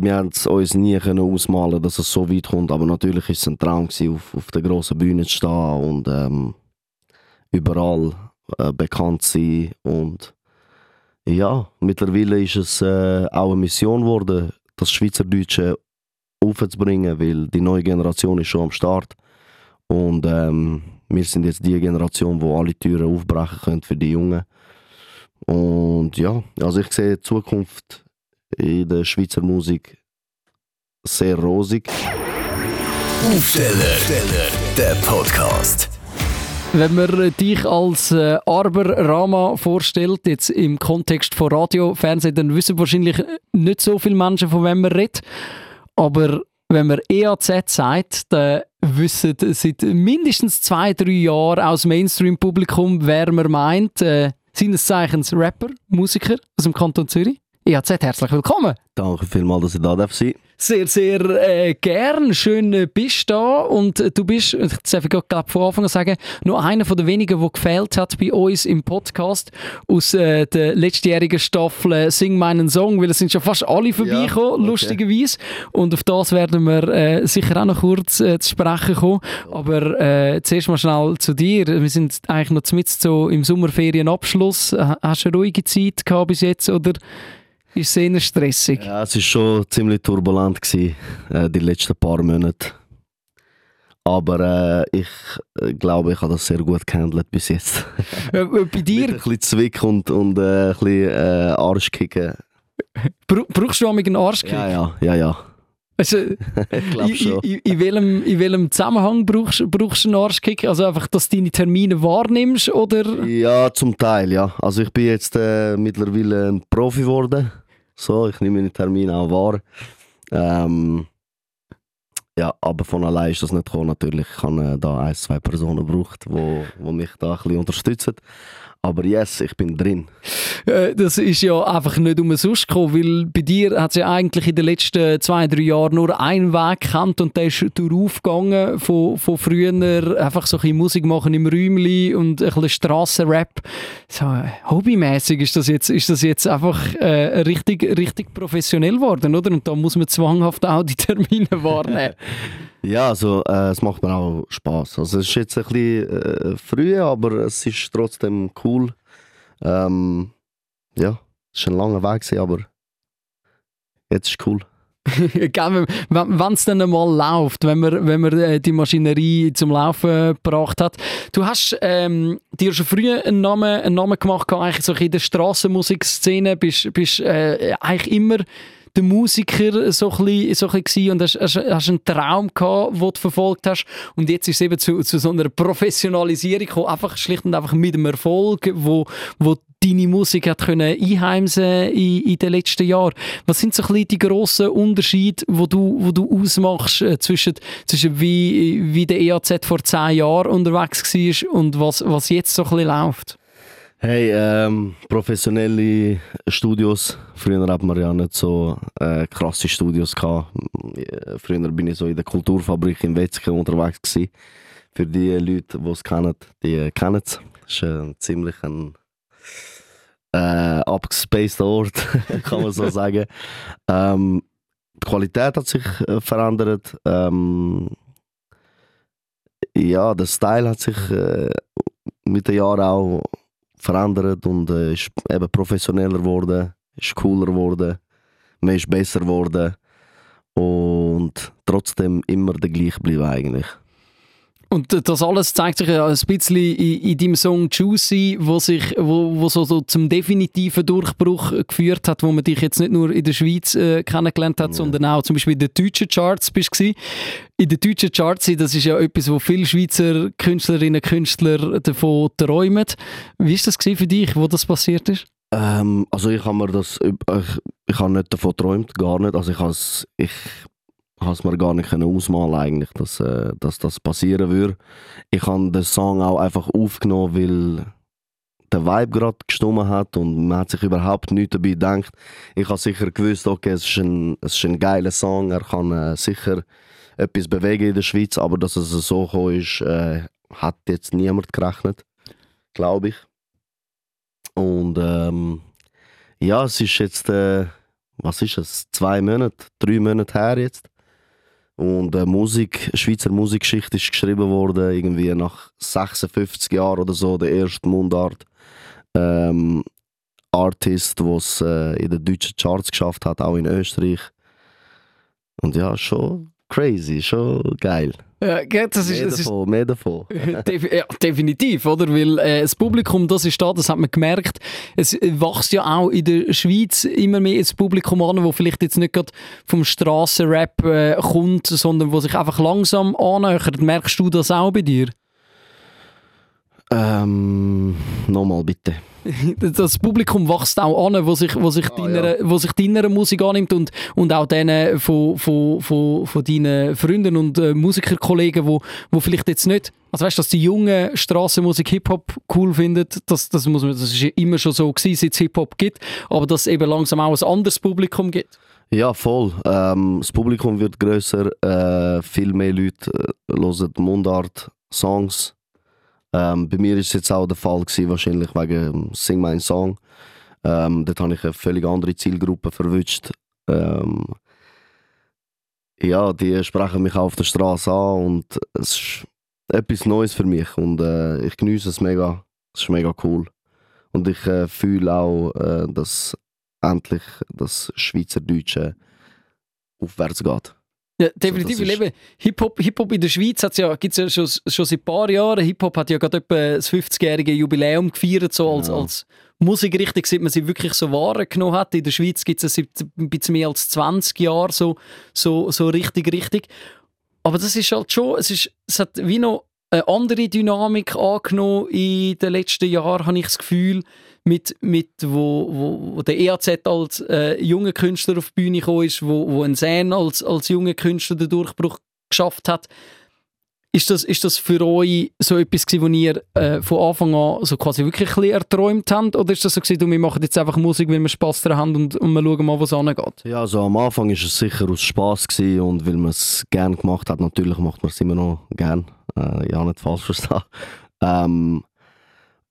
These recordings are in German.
wir haben es uns nie können ausmalen, dass es so weit kommt, aber natürlich ist es ein Traum gewesen, auf, auf der großen Bühne zu stehen und ähm, überall äh, bekannt zu sein und ja, mittlerweile ist es äh, auch eine Mission geworden, das Schweizerdeutsche aufzubringen, weil die neue Generation ist schon am Start und ähm, wir sind jetzt die Generation, wo alle Türen aufbrechen können für die Jungen. Und ja, also ich sehe die Zukunft in der Schweizer Musik sehr rosig. Aufsteller, der Podcast. Wenn man dich als äh, Arber Rama vorstellt, jetzt im Kontext von Radio, Fernsehen, dann wissen wahrscheinlich nicht so viele Menschen, von wem man redet. Aber wenn man EAZ sagt, dann wissen seit mindestens zwei, drei Jahren aus Mainstream-Publikum, wer man meint. Äh, seines Zeichens Rapper, Musiker aus dem Kanton Zürich. EAZ, herzlich willkommen. Danke vielmals, dass ich da darf sein sehr, sehr äh, gern. Schön äh, bist du da und äh, du bist, ich darf ich gerade von Anfang an sagen, nur einer von den wenigen, der gefehlt hat bei uns im Podcast aus äh, der letztjährigen Staffel äh, Sing meinen Song, weil es sind schon fast alle vorbeigekommen, ja, okay. lustigerweise. Und auf das werden wir äh, sicher auch noch kurz zu sprechen kommen. Aber zuerst mal schnell zu dir. Wir sind eigentlich noch mit so im Sommerferienabschluss. Hast du eine ruhige Zeit gehabt bis jetzt oder ist es eher stressig? Ja, es war schon ziemlich turbulent, gewesen, äh, die letzten paar Monate. Aber äh, ich äh, glaube, ich habe das sehr gut gehandelt bis jetzt. Äh, äh, bei dir? Mit ein bisschen Zwick und, und äh, ein bisschen äh, Arschkicken. brauchst du auch einen Arschkick? Ja, ja, ja, ja. Also, ich glaube schon. In, in, welchem, in welchem Zusammenhang brauchst, brauchst du einen Arschkick? Also einfach, dass du deine Termine wahrnimmst, oder? Ja, zum Teil, ja. Also ich bin jetzt äh, mittlerweile ein Profi geworden. So, ich nehme meine Termine auch wahr. Ähm, ja, aber von allein ist das nicht gekommen. Natürlich ich habe äh, da ein, zwei Personen gebraucht, die, die mich da ein bisschen unterstützen. Aber yes, ich bin drin. Äh, das ist ja einfach nicht umsonst gekommen, weil bei dir hat es ja eigentlich in den letzten zwei, drei Jahren nur einen Weg gekannt und der ist durchaufgegangen von, von früher einfach so ein bisschen Musik machen im Räumli und ein bisschen Strassenrap. So, hobbymäßig ist das jetzt, ist das jetzt einfach äh, richtig, richtig professionell geworden, oder? Und da muss man zwanghaft auch die Termine wahrnehmen. Ja, also äh, es macht mir auch Spaß. Also es ist jetzt ein bisschen äh, früh, aber es ist trotzdem cool. Ähm, ja, es war ein langer Weg, gewesen, aber jetzt ist es cool. wenn es dann einmal läuft, wenn man, wenn man äh, die Maschinerie zum Laufen gebracht hat. Du hast ähm, dir schon früh einen Namen, einen Namen gemacht, eigentlich so in der Strassenmusikszene, bist, bist äh, eigentlich immer der Musiker so ein bisschen, so ein bisschen und hast, hast, hast einen Traum gehabt, den du verfolgt hast und jetzt ist es eben zu, zu so einer Professionalisierung gekommen, einfach schlicht und einfach mit dem Erfolg, wo, wo deine Musik hat können einheimsen in, in den letzten Jahren. Was sind so ein bisschen die grossen Unterschiede, wo du, wo du ausmachst äh, zwischen, zwischen wie, wie der EAZ vor zehn Jahren unterwegs war und was, was jetzt so ein bisschen läuft? Hey, ähm, professionelle Studios. Früher hat man ja nicht so äh, krasse Studios gehabt. Früher bin ich so in der Kulturfabrik in Wetzke unterwegs gewesen. Für die Leute, die es kennen, die kennen es. Das ist ein ziemlich ein äh, abgespaced Ort, kann man so sagen. Ähm, die Qualität hat sich äh, verändert. Ähm, ja, der Style hat sich äh, mit den Jahren auch verändert und äh, ist eben professioneller geworden, ist cooler geworden, man ist besser geworden und trotzdem immer der gleiche bleiben eigentlich. Und das alles zeigt sich ja ein bisschen in, in deinem Song Juicy, wo sich, wo, wo so, so, zum definitiven Durchbruch geführt hat, wo man dich jetzt nicht nur in der Schweiz äh, kennengelernt hat, ja. sondern auch zum Beispiel in den deutschen Charts bist du. In den deutschen Charts, das ist ja etwas, wo viele Schweizer Künstlerinnen und Künstler davon träumen. Wie ist das für dich, wo das passiert ist? Ähm, also ich habe mir das, ich, ich habe nicht davon geträumt, gar nicht. Also ich, ich habe es mir gar nicht ausmalen eigentlich, dass, äh, dass das passieren würde. Ich habe den Song auch einfach aufgenommen, weil der Vibe gerade gestummen hat und man hat sich überhaupt nichts dabei gedacht. Ich habe sicher gewusst, okay, es ist ein, es ist ein geiler Song, er kann äh, sicher etwas bewegen in der Schweiz, aber dass es so gekommen ist, äh, hat jetzt niemand gerechnet, glaube ich. Und ähm, ja, es ist jetzt äh, was ist es, zwei Monate, drei Monate her jetzt. Und äh, Musik, Schweizer Musikgeschichte ist geschrieben worden, irgendwie nach 56 Jahren oder so, der erste Mundart. Ähm, Artist, der es äh, in den deutschen Charts geschafft hat, auch in Österreich. Und ja, schon crazy, schon geil. Ja, das ist, mehr, das ist davon, mehr davon. Ja, definitiv, oder? Weil äh, das Publikum, das ist da, das hat man gemerkt. Es wächst ja auch in der Schweiz immer mehr ins Publikum an, wo vielleicht jetzt nicht gerade vom Strassenrap äh, kommt, sondern wo sich einfach langsam annähert. Merkst du das auch bei dir? Ähm, nochmal bitte. Das Publikum wächst auch an, wo sich, wo sich, Ah, deiner, wo sich deiner Musik annimmt und, und auch denen von, von, von, von deinen Freunden und äh, Musikerkollegen, wo, wo vielleicht jetzt nicht, also weißt du, dass die jungen Strassenmusik Hip-Hop cool finden, das, das, muss man, das ist ja immer schon so gewesen, seit es Hip-Hop gibt, aber dass es eben langsam auch ein anderes Publikum gibt. Ja, voll. Ähm, das Publikum wird grösser, äh, viel mehr Leute äh, hören Mundart-Songs. Ähm, bei mir ist es jetzt auch der Fall gewesen, wahrscheinlich wegen ähm, Sing mein Song. Ähm, dort habe ich eine völlig andere Zielgruppe verwünscht. Ähm, ja, die sprechen mich auch auf der Straße an und es ist etwas Neues für mich und äh, ich genieße es mega. Es ist mega cool. Und ich äh, fühle auch, äh, dass endlich das Schweizerdeutsche aufwärts geht. Ja, definitiv. So, Hip-Hop Hip -Hop in der Schweiz hat's ja, gibt's ja schon, schon seit ein paar Jahren. Hip-Hop hat ja gerade etwa das 50-jährige Jubiläum gefeiert, so als, Genau. als Musikrichtung, seit man sie wirklich so wahrgenommen hat. In der Schweiz gibt es seit ein bisschen mehr als 20 Jahren so, so, so richtig, richtig. Aber das ist halt schon, es, ist, es hat wie noch eine andere Dynamik angenommen in den letzten Jahren, habe ich das Gefühl, mit, mit wo, wo, wo der EAZ als äh, junger Künstler auf die Bühne gekommen ist, wo, wo ein Sen als, als junger Künstler den Durchbruch geschafft hat. Ist das, ist das für euch so etwas gewesen, wo ihr äh, von Anfang an so quasi wirklich ein erträumt habt? Oder ist das so gewesen, wir machen jetzt einfach Musik, weil wir Spass daran haben und, und wir schauen mal, wo es angeht? Ja, also am Anfang ist es sicher aus gewesen und weil man es gern gemacht hat, natürlich macht man es immer noch gern. Äh, ja, nicht falsch verstehen. Ähm,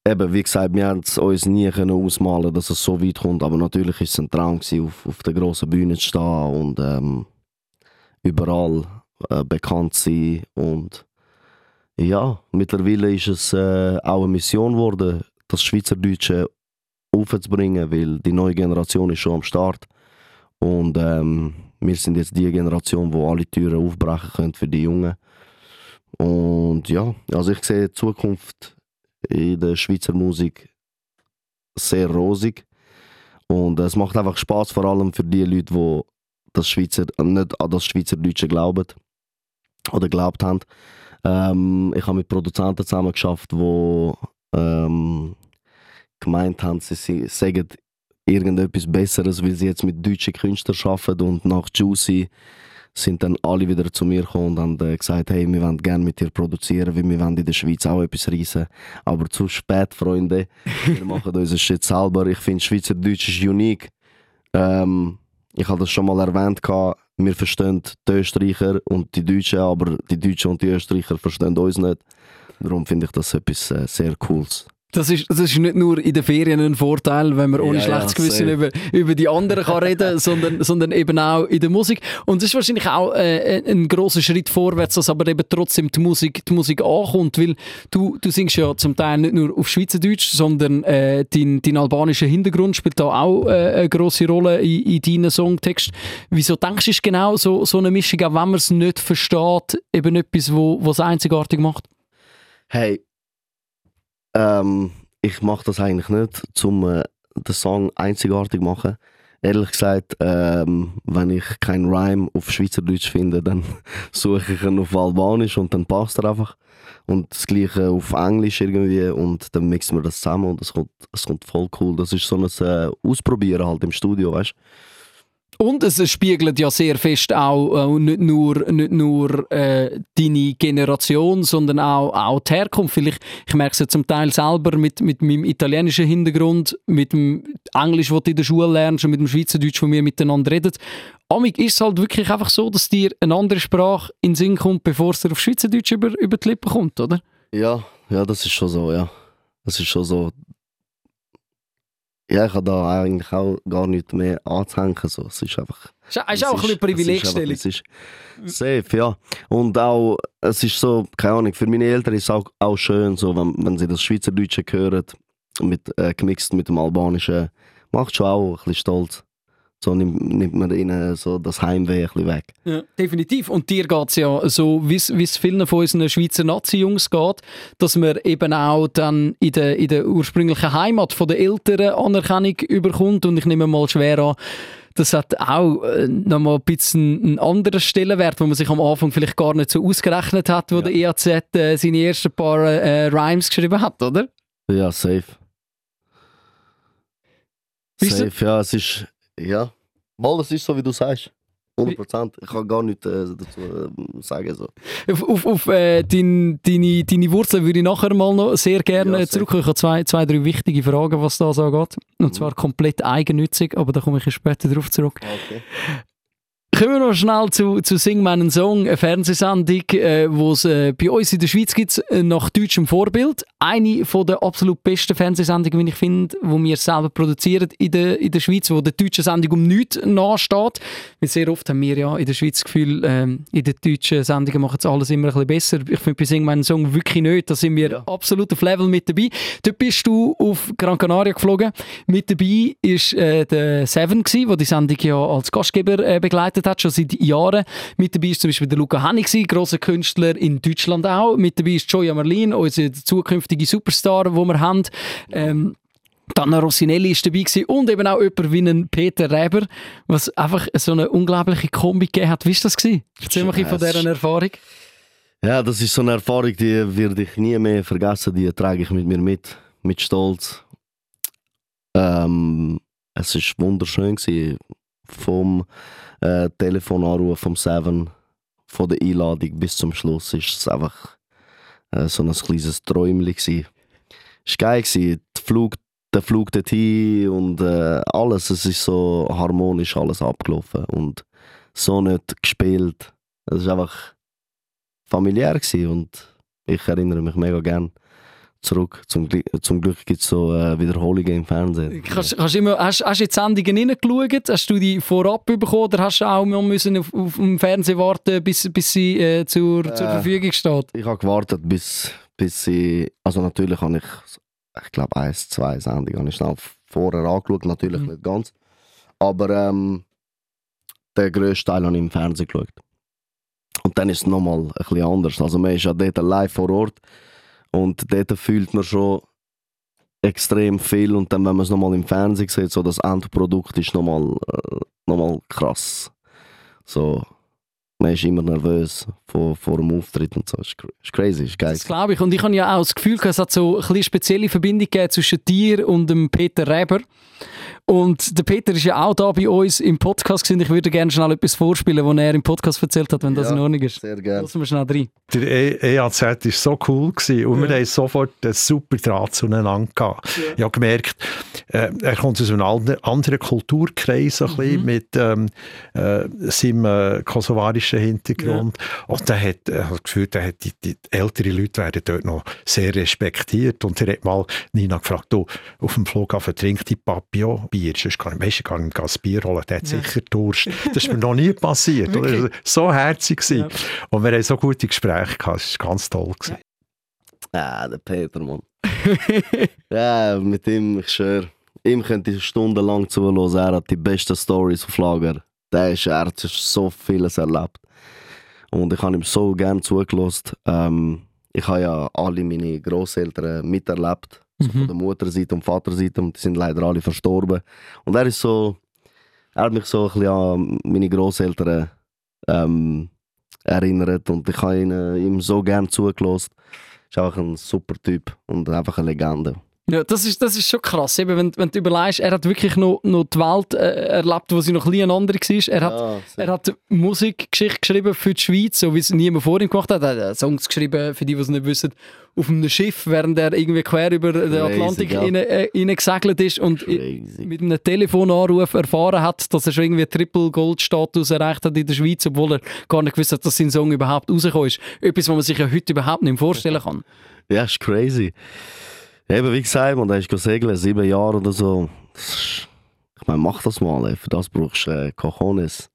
eben, wie gesagt, wir haben uns nie ausmalen, dass es so weit kommt, aber natürlich ist es ein Traum gewesen, auf, auf der grossen Bühne zu stehen und ähm, überall äh, bekannt zu sein und ja, mittlerweile ist es äh, auch eine Mission geworden, das Schweizerdeutsche aufzubringen, weil die neue Generation ist schon am Start und ähm, wir sind jetzt die Generation, wo alle Türen aufbrechen können für die Jungen. Und ja, also ich sehe die Zukunft in der Schweizer Musik sehr rosig. Und es macht einfach Spaß, vor allem für die Leute, die das Schweizer, nicht an das Schweizerdeutsche glauben oder glaubt haben. Ähm, ich habe mit Produzenten zusammen geschafft, die ähm, gemeint haben, sie, sie sagen irgendetwas Besseres, weil sie jetzt mit deutschen Künstlern arbeiten und nach Juicy sind dann alle wieder zu mir gekommen und haben äh, gesagt, hey, wir wollen gerne mit dir produzieren, weil wir wollen in der Schweiz auch etwas reissen. Aber zu spät, Freunde. Wir machen unseren Shit selber. Ich finde, Schweizerdeutsch ist unique. Ähm, ich habe das schon mal erwähnt, wir verstehen die Österreicher und die Deutschen, aber die Deutschen und die Österreicher verstehen uns nicht. Darum finde ich das etwas äh, sehr Cooles. Das ist, das ist nicht nur in den Ferien ein Vorteil, wenn man ohne Ja, schlechtes ja, Gewissen über, über die anderen kann reden sondern, sondern eben auch in der Musik. Und es ist wahrscheinlich auch äh, ein großer Schritt vorwärts, dass aber eben trotzdem die Musik, die Musik ankommt, weil du, du singst ja zum Teil nicht nur auf Schweizerdeutsch, sondern äh, dein, dein albanischer Hintergrund spielt da auch äh, eine große Rolle in, in deinen Songtext. Wieso denkst du, ist genau so, so eine Mischung, auch wenn man es nicht versteht, eben etwas, wo was einzigartig macht? Hey, ähm, ich mache das eigentlich nicht, um äh, den Song einzigartig zu machen. Ehrlich gesagt, ähm, wenn ich keinen Rhyme auf Schweizerdeutsch finde, dann suche ich ihn auf Albanisch und dann passt er einfach. Und das gleiche auf Englisch irgendwie und dann mixen wir das zusammen und es kommt, kommt voll cool. Das ist so ein äh, Ausprobieren halt im Studio, weißt Und es spiegelt ja sehr fest auch äh, nicht nur, nicht nur äh, deine Generation, sondern auch, auch die Herkunft. Weil ich, merke es ja zum Teil selber mit, mit meinem italienischen Hintergrund, mit dem Englisch, das du in der Schule lernst und mit dem Schweizerdeutsch, wo wir miteinander reden. Amig ist es halt wirklich einfach so, dass dir eine andere Sprache in den Sinn kommt, bevor es dir auf Schweizerdeutsch über, über die Lippen kommt, oder? Ja, ja, das ist schon so, ja. Das ist schon so. Ja, ich habe da eigentlich auch gar nichts mehr anzuhängen. So. Es ist einfach... Es ist, auch ein bisschen Privilegstellung. Es ist safe, ja. Und auch, es ist so, keine Ahnung, für meine Eltern ist es auch, auch schön, so, wenn, wenn sie das Schweizerdeutsche hören, mit, äh, gemixt mit dem Albanischen, macht schon auch ein bisschen stolz. So nimmt, nimmt man ihnen so das Heimweh ein bisschen weg. Ja, definitiv. Und dir geht es ja so, wie es vielen von unseren Schweizer Nazi-Jungs geht, dass man eben auch dann in der, in der ursprünglichen Heimat von den Eltern Anerkennung überkommt. Und ich nehme mal schwer an, das hat auch äh, nochmal ein bisschen einen anderen Stellenwert, wo man sich am Anfang vielleicht gar nicht so ausgerechnet hat, wo ja. der EAZ äh, seine ersten paar äh, Rhymes geschrieben hat, oder? Ja, safe. Safe, ja, es ist ja, mal, es ist so, wie du sagst. 100%. Ich kann gar nichts äh, dazu äh, sagen. So. Auf, auf, auf äh, dein, deine, deine Wurzeln würde ich nachher mal noch sehr gerne ja, zurückkommen. Ich habe zwei, zwei, drei wichtige Fragen, was da so geht. Und mhm. zwar komplett eigennützig, aber da komme ich später darauf zurück. Okay. Kommen wir noch schnell zu, zu Sing meinen Song, eine Fernsehsendung, äh, wo es äh, bei uns in der Schweiz gibt, äh, nach deutschem Vorbild. Eine von der absolut besten Fernsehsendungen, die ich finde, die wir selber produzieren in der, in der Schweiz, wo der deutschen Sendung um nichts nachsteht. Weil sehr oft haben wir ja in der Schweiz das Gefühl, äh, in den deutschen Sendungen machen es alles immer ein bisschen besser. Ich finde bei Sing meinen Song wirklich nicht. Da sind wir ja. absolut auf Level mit dabei. Dort bist du auf Gran Canaria geflogen. Mit dabei war äh, der Seven, der die Sendung ja als Gastgeber äh, begleitet hat, schon seit Jahren. Mit dabei ist zum Beispiel der Luca Hennig, grosser Künstler in Deutschland auch. Mit dabei ist Joya Merlin, unsere zukünftige Superstar, die wir haben. Ähm, Dana Rossinelli ist dabei gewesen und eben auch jemand wie ein Peter Reber, was einfach so eine unglaubliche Kombi gegeben hat. Wie war das? Gewesen? Erzähl mal von dieser Erfahrung. Ja, das ist so eine Erfahrung, die werde ich nie mehr vergessen. Die trage ich mit mir mit, mit Stolz. Ähm, es war wunderschön gewesen. Vom äh, Telefonanruf vom Seven, von der Einladung bis zum Schluss, ist es einfach äh, so ein kleines Träumchen Es war geil, gewesen. Der Flug, der Flug dorthin und äh, alles, es ist so harmonisch alles abgelaufen und so nicht gespielt. Es war einfach familiär gewesen und ich erinnere mich mega gerne zurück. Zum, zum Glück gibt es so äh, Wiederholungen im Fernsehen. Kannst, kannst immer, hast, hast du jetzt Sendungen reingeschaut? Hast du die vorab bekommen oder hast du auch müssen auf, auf dem Fernsehen warten, bis, bis sie äh, zur, äh, zur Verfügung steht? Ich habe gewartet, bis, bis sie... Also natürlich habe ich, ich glaube, eins, zwei Sendungen habe ich schnell vorher angeschaut, natürlich mhm. nicht ganz. Aber ähm, den grössten Teil habe ich im Fernsehen geschaut. Und dann ist es nochmal ein bisschen anders. Also man ist ja dort live vor Ort und dort fühlt man schon extrem viel. Und dann, wenn man es nochmal im Fernsehen sieht, so das Endprodukt ist nochmal äh, noch krass. So, man ist immer nervös vor, vor dem Auftritt und so. Das ist crazy, ist geil. Das glaube ich. Und ich habe ja auch das Gefühl, es hat so eine spezielle Verbindung zwischen dir und dem Peter Reber. Und der Peter ist ja auch da bei uns im Podcast gewesen. Ich würde gerne schnell etwas vorspielen, was er im Podcast erzählt hat, wenn das in Ordnung ist. Sehr gerne. Lassen wir schnell rein. Der EAZ war so cool gewesen und ja. wir haben sofort einen super Draht zueinander gehabt. Ja. Ich habe gemerkt, äh, er kommt aus einem anderen Kulturkreis ein mhm. mit ähm, äh, seinem äh, kosovarischen Hintergrund. Ja. Und der hat, äh, gefühlt, der hat die, die ältere Leute werden dort noch sehr respektiert. Und er hat mal Nina gefragt, du, auf dem Flughafen trinkt die Papillon Bier. Sonst kann, weißt, ich kann ihm ein Bier holen, der hat ja. sicher Durst. Das ist mir noch nie passiert. okay. So herzig ja. Und wir haben so gute Gespräche gehabt. Das war ganz toll. Gewesen. Ah, der Peter, Mann. ja, mit ihm, ich schwöre, ihm könnte ich stundenlang zuhören. Er hat die besten Stories auf Lager. Der ist, er hat so vieles erlebt. Und ich habe ihm so gerne zugelassen. Ähm, ich habe ja alle meine Großeltern miterlebt. So mhm. Von der Mutterseite und Vaterseite. Und die sind leider alle verstorben. Und er ist so. Er hat mich so ein bisschen an meine Großeltern ähm, erinnert. Und ich habe ihn, äh, ihm so gerne zugelassen. Ist auch ein super Typ und einfach eine Legende. Ja, das ist, das ist schon krass. Eben, wenn, wenn du überlegst, er hat wirklich noch, noch die Welt äh, erlebt, wo sie noch ein eine andere war. Er hat, ja, er hat Musikgeschichte geschrieben für die Schweiz, so wie es niemand vor ihm gemacht hat. Er hat Songs geschrieben, für die, die es nicht wissen, auf einem Schiff, während er irgendwie quer über Crazy, den Atlantik ja. äh, ist und Crazy. mit einem Telefonanruf erfahren hat, dass er schon irgendwie Triple-Gold-Status erreicht hat in der Schweiz, obwohl er gar nicht gewusst hat, dass sein Song überhaupt rausgekommen ist. Etwas, was man sich ja heute überhaupt nicht vorstellen kann. Ja, ist crazy. Eben, wie gesagt, man, da ist segeln, sieben Jahre oder so. ich meine, mach das mal, ey. für das brauchst du äh, Cojones.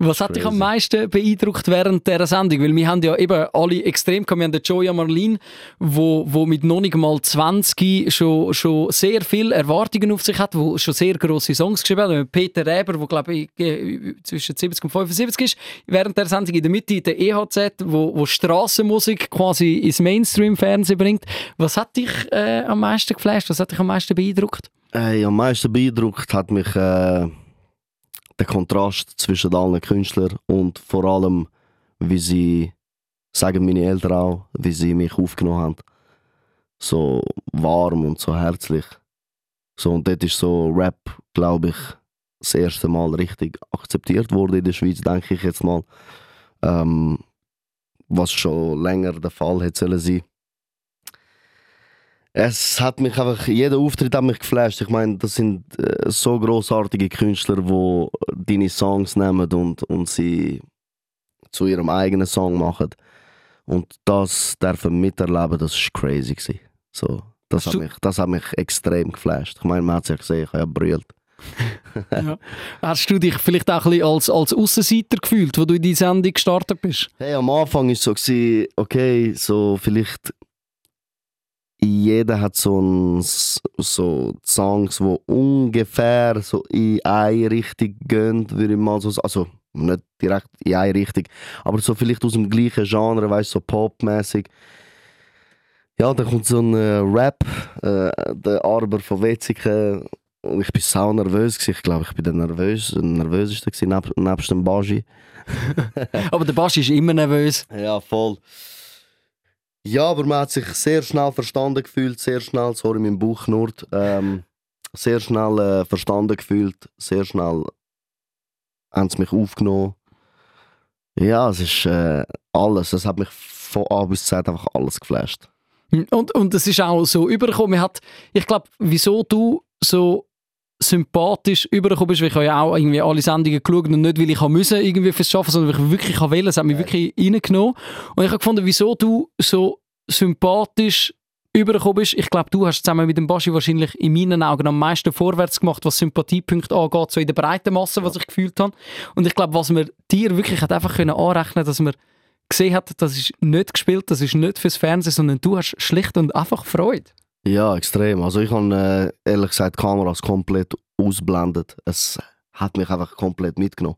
Was hat dich am Crazy. meisten beeindruckt während dieser Sendung? Weil wir haben ja eben alle extrem gehabt. Wir haben den Joya Marlin, wo, wo mit noch nicht mal 20 schon, schon sehr viele Erwartungen auf sich hat, wo schon sehr grosse Songs geschrieben hat. Peter Reber, der glaube ich äh, zwischen 70 und 75 ist, während der Sendung in der Mitte der EHZ, wo, wo Strassenmusik quasi ins Mainstream-Fernsehen bringt. Was hat dich äh, am meisten geflasht? Was hat dich am meisten beeindruckt? Ey, am meisten beeindruckt hat mich äh, der Kontrast zwischen allen Künstlern und vor allem, wie sie, sagen meine Eltern auch, wie sie mich aufgenommen haben. So warm und so herzlich. So, und dort ist so Rap, glaube ich, das erste Mal richtig akzeptiert worden in der Schweiz, denke ich jetzt mal. Ähm, was schon länger der Fall hätte sollen. Es hat mich einfach, jeder Auftritt hat mich geflasht. Ich meine, das sind äh, so großartige Künstler, die deine Songs nehmen und, und sie zu ihrem eigenen Song machen. Und das dürfen miterleben, das war crazy. Gewesen. So, das, Hast hat mich, das hat mich extrem geflasht. Ich meine, man hat es ja gesehen, ich habe ja brüllt. Hast du dich vielleicht auch ein bisschen als, als Aussenseiter gefühlt, wo du in die Sendung gestartet bist? Hey, am Anfang war es so, okay, so vielleicht jeder hat so, ein, so Songs, die ungefähr so in eine Richtung gehen, würde ich mal so sagen. Also nicht direkt in eine Richtung, aber so vielleicht aus dem gleichen Genre, weißt du, so popmäßig. Ja, dann kommt so ein äh, Rap, äh, der Arber von Wetzikon. Und ich war sau nervös. Gewesen. Ich glaube, ich bin der nervös, nervöseste gewesen, neb, nebst dem Baji. Aber der Basch ist immer nervös. Ja, voll. Ja, aber man hat sich sehr schnell verstanden gefühlt, sehr schnell, sorry, mein Bauch knurrt, ähm, sehr schnell äh, verstanden gefühlt, sehr schnell haben sie mich aufgenommen. Ja, es ist äh, alles, es hat mich von A bis Z einfach alles geflasht. Und, und es ist auch so übergekommen. Hat, ich glaube, wieso du so sympathisch übergekommen bist, weil ich habe ja auch irgendwie alle Sendungen geschaut und nicht, weil ich müssen irgendwie fürs Schaffen, sondern weil ich wirklich wollte. Es hat mich wirklich reingenommen. Und ich habe gefunden, wieso du so sympathisch übergekommen bist. Ich glaube, du hast zusammen mit dem Baschi wahrscheinlich in meinen Augen am meisten vorwärts gemacht, was Sympathiepunkte angeht, so in der breiten Masse, was ich gefühlt habe. Und ich glaube, was man dir wirklich hat einfach können anrechnen, dass man gesehen hat, das ist nicht gespielt, das ist nicht fürs Fernsehen, sondern du hast schlicht und einfach Freude. Ja, extrem. Also ich habe äh, ehrlich gesagt die Kameras komplett ausblendet. Es hat mich einfach komplett mitgenommen.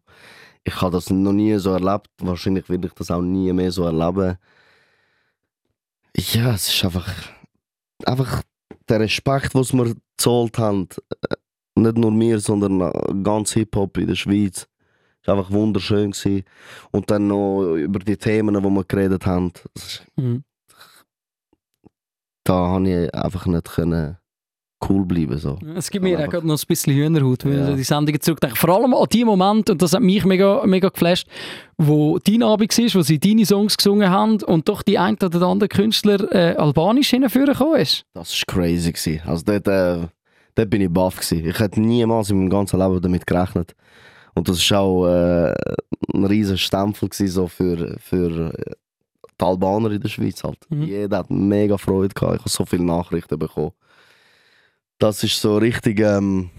Ich habe das noch nie so erlebt. Wahrscheinlich werde ich das auch nie mehr so erleben. Ja, es ist einfach, einfach der Respekt, was wir gezahlt haben. äh, Nicht nur mir, sondern äh, ganz Hip-Hop in der Schweiz. Es war einfach wunderschön. Gewesen. Und dann noch über die Themen, die wir geredet haben. Das ist Mhm. Da habe ich einfach nicht können cool bleiben so. Es gibt mir auch gerade noch ein bisschen Hühnerhaut, wenn Ja. ich an die Sendungen zurückdenke. Vor allem an die Momente, und das hat mich mega, mega geflasht, wo dein Abend war, wo sie deine Songs gesungen haben und doch die ein oder andere Künstler äh, albanisch hinführen gekommen ist. Das war crazy. Gewesen. Also dort, äh, dort bin ich baff. Gewesen. Ich hätte niemals in meinem ganzen Leben damit gerechnet. Und das war auch äh, ein riesen Stempel gewesen, so für, für die Albaner in der Schweiz. Halt. Mhm. Jeder hat mega Freude gehabt. Ich habe so viele Nachrichten bekommen. Das ist so richtig ähm,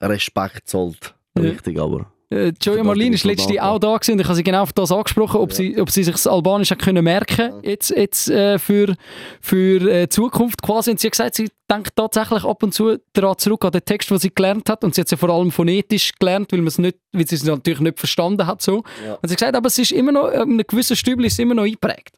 Respekt zollt. Ja. Richtig, aber. Äh, Joey das Marlin ist letzte auch da gewesen und ich habe sie genau auf das angesprochen, ob, Ja. sie, ob sie sich das Albanisch können merken Ja. jetzt, jetzt äh, für, für äh, Zukunft quasi. Und sie hat gesagt, sie denkt tatsächlich ab und zu daran zurück an den Text, den sie gelernt hat. Und sie hat es ja vor allem phonetisch gelernt, weil, nicht, weil sie es natürlich nicht verstanden hat. So. Ja. Und sie hat gesagt, aber es ist immer noch, in einem gewissen Stübel ist immer noch eingeprägt.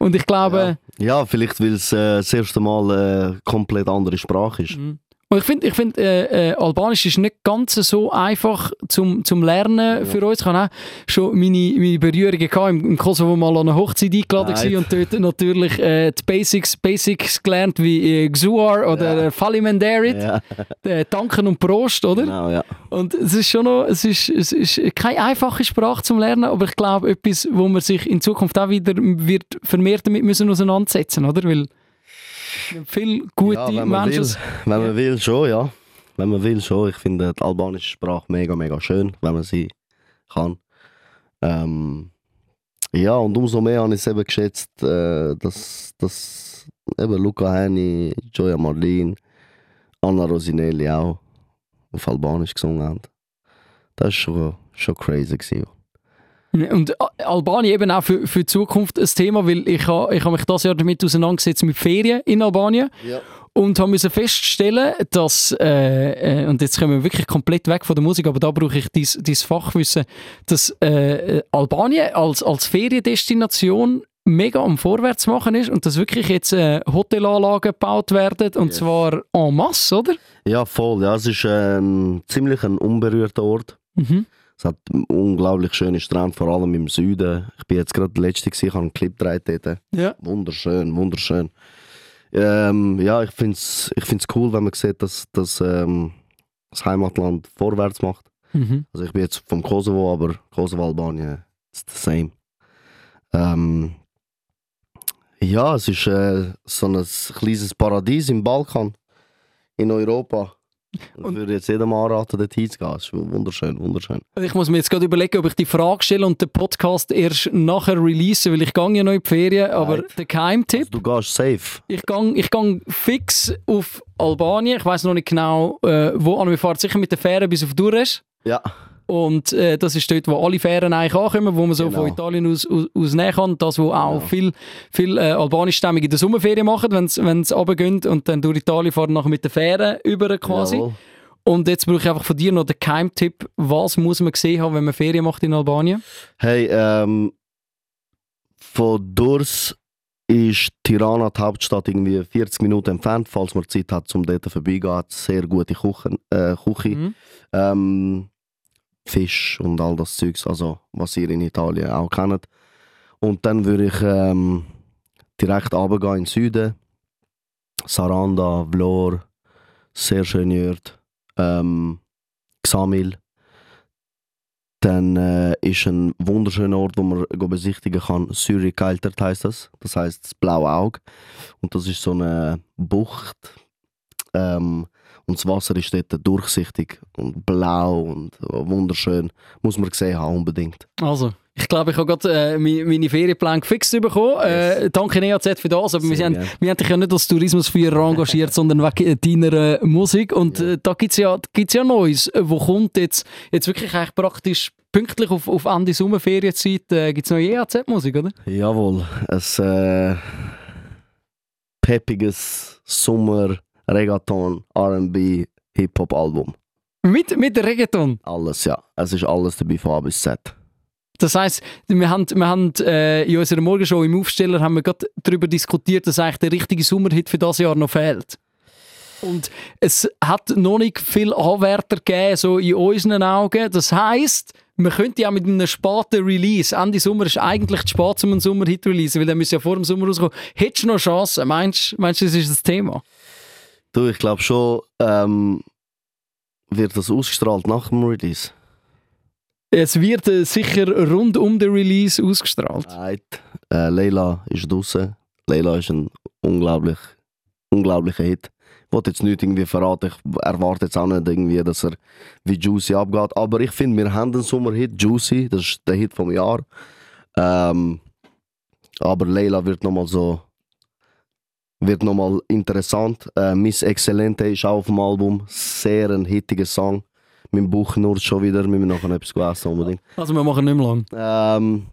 Und ich glaube, Ja, vielleicht, weil es äh, das erste Mal eine äh, komplett andere Sprache ist. Mhm. Und ich finde, ich find, äh, äh, Albanisch ist nicht ganz so einfach zum, zum Lernen für uns. Ich habe auch schon meine, meine Berührungen gehabt, im, im Kosovo mal an einer Hochzeit eingeladen Nein. und dort natürlich äh, die Basics, Basics gelernt wie äh, Xuar oder Ja. äh, Falimenderit, Ja, äh, Danken und Prost, oder? genau, ja. Und es ist schon noch, es ist, es ist keine einfache Sprache zum Lernen, aber ich glaube, etwas, wo man sich in Zukunft auch wieder wird vermehrt damit müssen auseinandersetzen, oder? Weil viele gute ja, wenn Menschen... will, wenn man will, schon, ja. Wenn man will, schon. Ich finde die albanische Sprache mega, mega schön, wenn man sie kann. Ähm, ja, und umso mehr habe ich es eben geschätzt, äh, dass, dass eben Luca Henny, Joya Marlin, Anna Rosinelli auch auf Albanisch gesungen haben. Das war schon, schon crazy. Gewesen. Und Albanien eben auch für, für die Zukunft ein Thema, weil ich habe ich ha mich das Jahr damit auseinandergesetzt mit Ferien in Albanien. Ja. Und habe müssen feststellen, dass, äh, äh, und jetzt kommen wir wirklich komplett weg von der Musik, aber da brauche ich dein Fachwissen, dass äh, Albanien als, als Feriendestination mega am Vorwärts machen ist und dass wirklich jetzt äh, Hotelanlagen gebaut werden und Yes. zwar en masse, oder? Ja, voll. Ja, es ist ähm, ziemlich ein unberührter Ort. Mhm. Es hat unglaublich schöne Strände, vor allem im Süden. Ich bin jetzt gerade der Letzte, gewesen, ich habe einen Clip gedreht dort. Ja. Wunderschön, wunderschön. Ähm, ja, ich finde es ich find's cool, wenn man sieht, dass, dass ähm, das Heimatland vorwärts macht. Mhm. Also ich bin jetzt vom Kosovo, aber Kosovo, Albanien, it's the same. Ähm, ja, es ist äh, so ein kleines Paradies im Balkan, in Europa. Ich Und- würde jetzt jedem anraten, dort hinzugehen. Es ist wunderschön, wunderschön. Ich muss mir jetzt gerade überlegen, ob ich die Frage stelle und den Podcast erst nachher release, weil ich gehe ja noch in die Ferien, aber Right. der Geheimtipp, Also du gehst safe. ich gehe ich gang fix auf Albanien, ich weiß noch nicht genau, äh, wo an, wir fahren sicher mit der Fähre bis auf Durres. Ja, Und äh, das ist dort, wo alle Fähren eigentlich ankommen, wo man so Genau. von Italien aus, aus, aus nehmen kann. Das, wo auch Genau. viel, viel äh, albanischstämmige in der Sommerferien machen, wenn sie runtergehen und dann durch Italien fahren nachher mit der Fähre über quasi. jawohl. Und jetzt brauche ich einfach von dir noch den Geheimtipp. Was muss man gesehen haben, wenn man Ferien macht in Albanien? Hey, ähm, von Durs ist Tirana, die Hauptstadt, irgendwie 40 Minuten entfernt. Falls man Zeit hat, um dort vorbeigehen, hat sehr gute Küche. Äh, Küche. Mhm. Ähm, Fisch und all das Zeugs, also was ihr in Italien auch kennt. Und dann würde ich ähm, direkt runtergehen in den Süden. Saranda, Vlor, sehr schöne Orte. Ähm, Xamil. Dann äh, ist ein wunderschöner Ort, wo man besichtigen kann. Syri Keiltert heißt das. Das heißt das blaue Auge. Und das ist so eine Bucht. Ähm, und das Wasser ist dort durchsichtig und blau und wunderschön. Muss man gesehen haben, unbedingt. Also, ich glaube, ich habe gerade äh, meine, meine Ferienpläne gefixt bekommen. Äh, Yes. danke EAZ für das. Aber wir, haben, wir haben dich ja nicht als Tourismusführer engagiert, sondern wegen deiner äh, Musik. Und Ja. äh, da gibt es ja, gibt's ja Neues. Äh, Wo kommt jetzt, jetzt wirklich eigentlich praktisch pünktlich auf, auf Ende Sommerferienzeit, äh, gibt es neue EAZ-Musik, oder? Jawohl, ein äh, peppiges Sommer, Reggaeton, R&B, Hip-Hop-Album. Mit, mit Reggaeton. Alles, ja. Es ist alles dabei von A bis Z. Das heisst, wir haben, wir haben äh, in unserer Morgenshow im Aufsteller haben wir gerade darüber diskutiert, dass eigentlich der richtige Sommerhit für das Jahr noch fehlt. Und es hat noch nicht viel Anwärter gegeben, so in unseren Augen. Das heisst, man könnte ja mit einem späten Release, Ende Sommer ist eigentlich zu spät, um einen Sommerhit zu releasen, weil der muss ja vor dem Sommer rauskommen. Hättest du noch Chancen? Meinst meinst du, das ist das Thema? Du, ich glaube schon, ähm, wird das ausgestrahlt nach dem Release. Es wird äh, sicher rund um den Release ausgestrahlt. Right. Äh, Leila ist draußen. Leila ist ein unglaublich, unglaublicher Hit. Ich wollte jetzt nicht irgendwie verraten, ich erwarte jetzt auch nicht irgendwie, dass er wie Juicy abgeht. Aber ich finde, wir haben einen Sommerhit, Juicy, das ist der Hit vom Jahr. Ähm, aber Leila wird nochmal so, wird nochmal interessant. Äh, Miss Excellente ist auch auf dem Album, sehr ein hittiger Song. Mein Buch nur schon wieder, wir müssen nachher etwas essen unbedingt. Also wir machen nicht mehr lang. Ähm,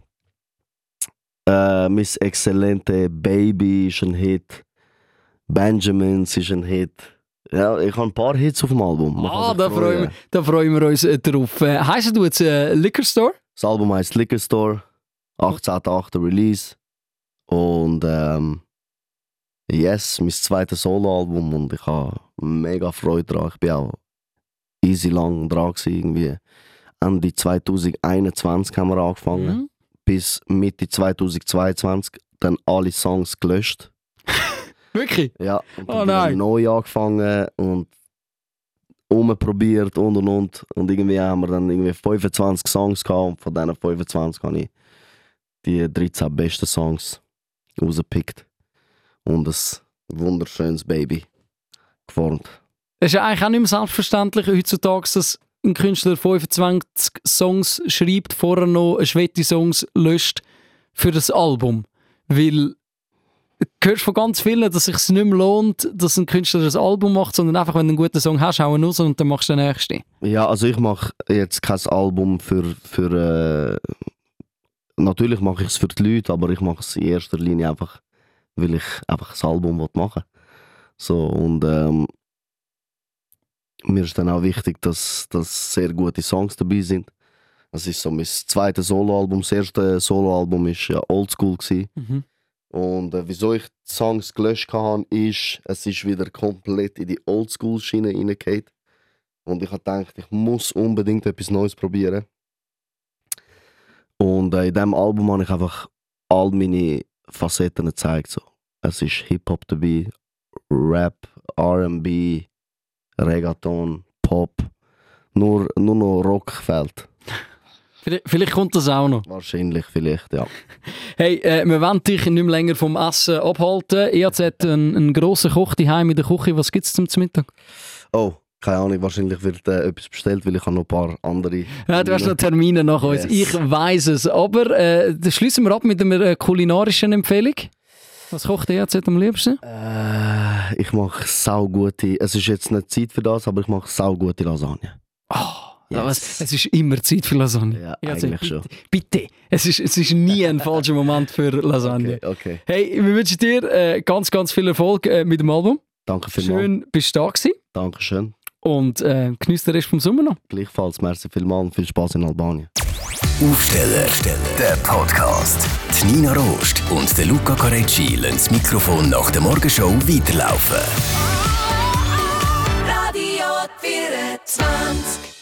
äh, Miss Excellente Baby ist ein Hit. Benjamins ist ein Hit. Ja, ich habe ein paar Hits auf dem Album. Man Ah, da freuen, wir, da freuen wir uns äh, drauf. Äh, heisst du jetzt äh, Liquor Store? Das Album heißt Liquor Store. 18.8. Release. Und ähm, yes, mein zweites Soloalbum und ich habe mega Freude daran. Ich bin auch easy lang dran gewesen, irgendwie. Ende 2021 haben wir angefangen. Mhm. bis Mitte 2022 dann alle Songs gelöscht. Wirklich? Ja, und Oh dann nein. wieder neu angefangen und umprobiert und und und. Und irgendwie haben wir dann irgendwie 25 Songs gehabt und von diesen 25 habe ich die 13 besten Songs rausgepickt. Und ein wunderschönes Baby geformt. Es ist ja eigentlich auch nicht mehr selbstverständlich heutzutage, dass ein Künstler 25 Songs schreibt, vorher noch Schwette Songs löscht für das Album. Weil hörst von ganz vielen, dass es sich nicht mehr lohnt, dass ein Künstler ein Album macht, sondern einfach, wenn du einen guten Song hast, hau ihn raus und dann machst du den nächsten. Ja, also ich mache jetzt kein Album für, für äh, natürlich mache ich es für die Leute, aber ich mache es in erster Linie einfach, weil ich einfach ein Album will machen So und ähm, mir ist dann auch wichtig, dass, dass sehr gute Songs dabei sind. Das ist so mein zweites Soloalbum. Das erste Soloalbum ist ja Oldschool. Mhm. Und äh, wieso ich die Songs gelöscht habe, ist, es ist wieder komplett in die Oldschool-Schiene reingegangen. Und ich habe gedacht, ich muss unbedingt etwas Neues probieren. Und äh, in diesem Album habe ich einfach all meine Facetten gezeigt. So. Es ist Hip-Hop dabei, Rap, RB, Reggaeton, Pop. Nur, nur noch Rock fehlt. Vielleicht, kommt das auch noch. Wahrscheinlich, vielleicht, ja. Hey, äh, wir wollen dich nicht mehr länger vom Essen abhalten. EAZ hat einen, einen grossen Koch daheim in der Küche. Was gibt es zum Mittag? Oh, keine Ahnung, wahrscheinlich wird äh, etwas bestellt, weil ich habe noch ein paar andere. Ja, du hast noch Termine nach uns. Yes. Ich weiß es. Aber äh, schließen wir ab mit einer äh, kulinarischen Empfehlung. Was kocht EAZ am liebsten? Äh, ich mache saugute. Es ist jetzt nicht Zeit für das, aber ich mache saugute Lasagne. Ja, was- Es ist immer Zeit für Lasagne. Ja, EAZ, eigentlich bitte, schon. Bitte. Es ist, es ist nie ein falscher Moment für Lasagne. Okay, okay. Hey, wir wünschen dir äh, ganz, ganz viel Erfolg äh, mit dem Album. Danke vielmals. Schön, bist du da gewesen. Dankeschön. Und äh, genieß den Rest vom Sommer noch. Gleichfalls, merci vielmals und viel Spaß in Albanien. Aufsteller, der Podcast. Die Nina Rost und der Luca Carecci lassen das Mikrofon nach der Morgenshow weiterlaufen. Radio 24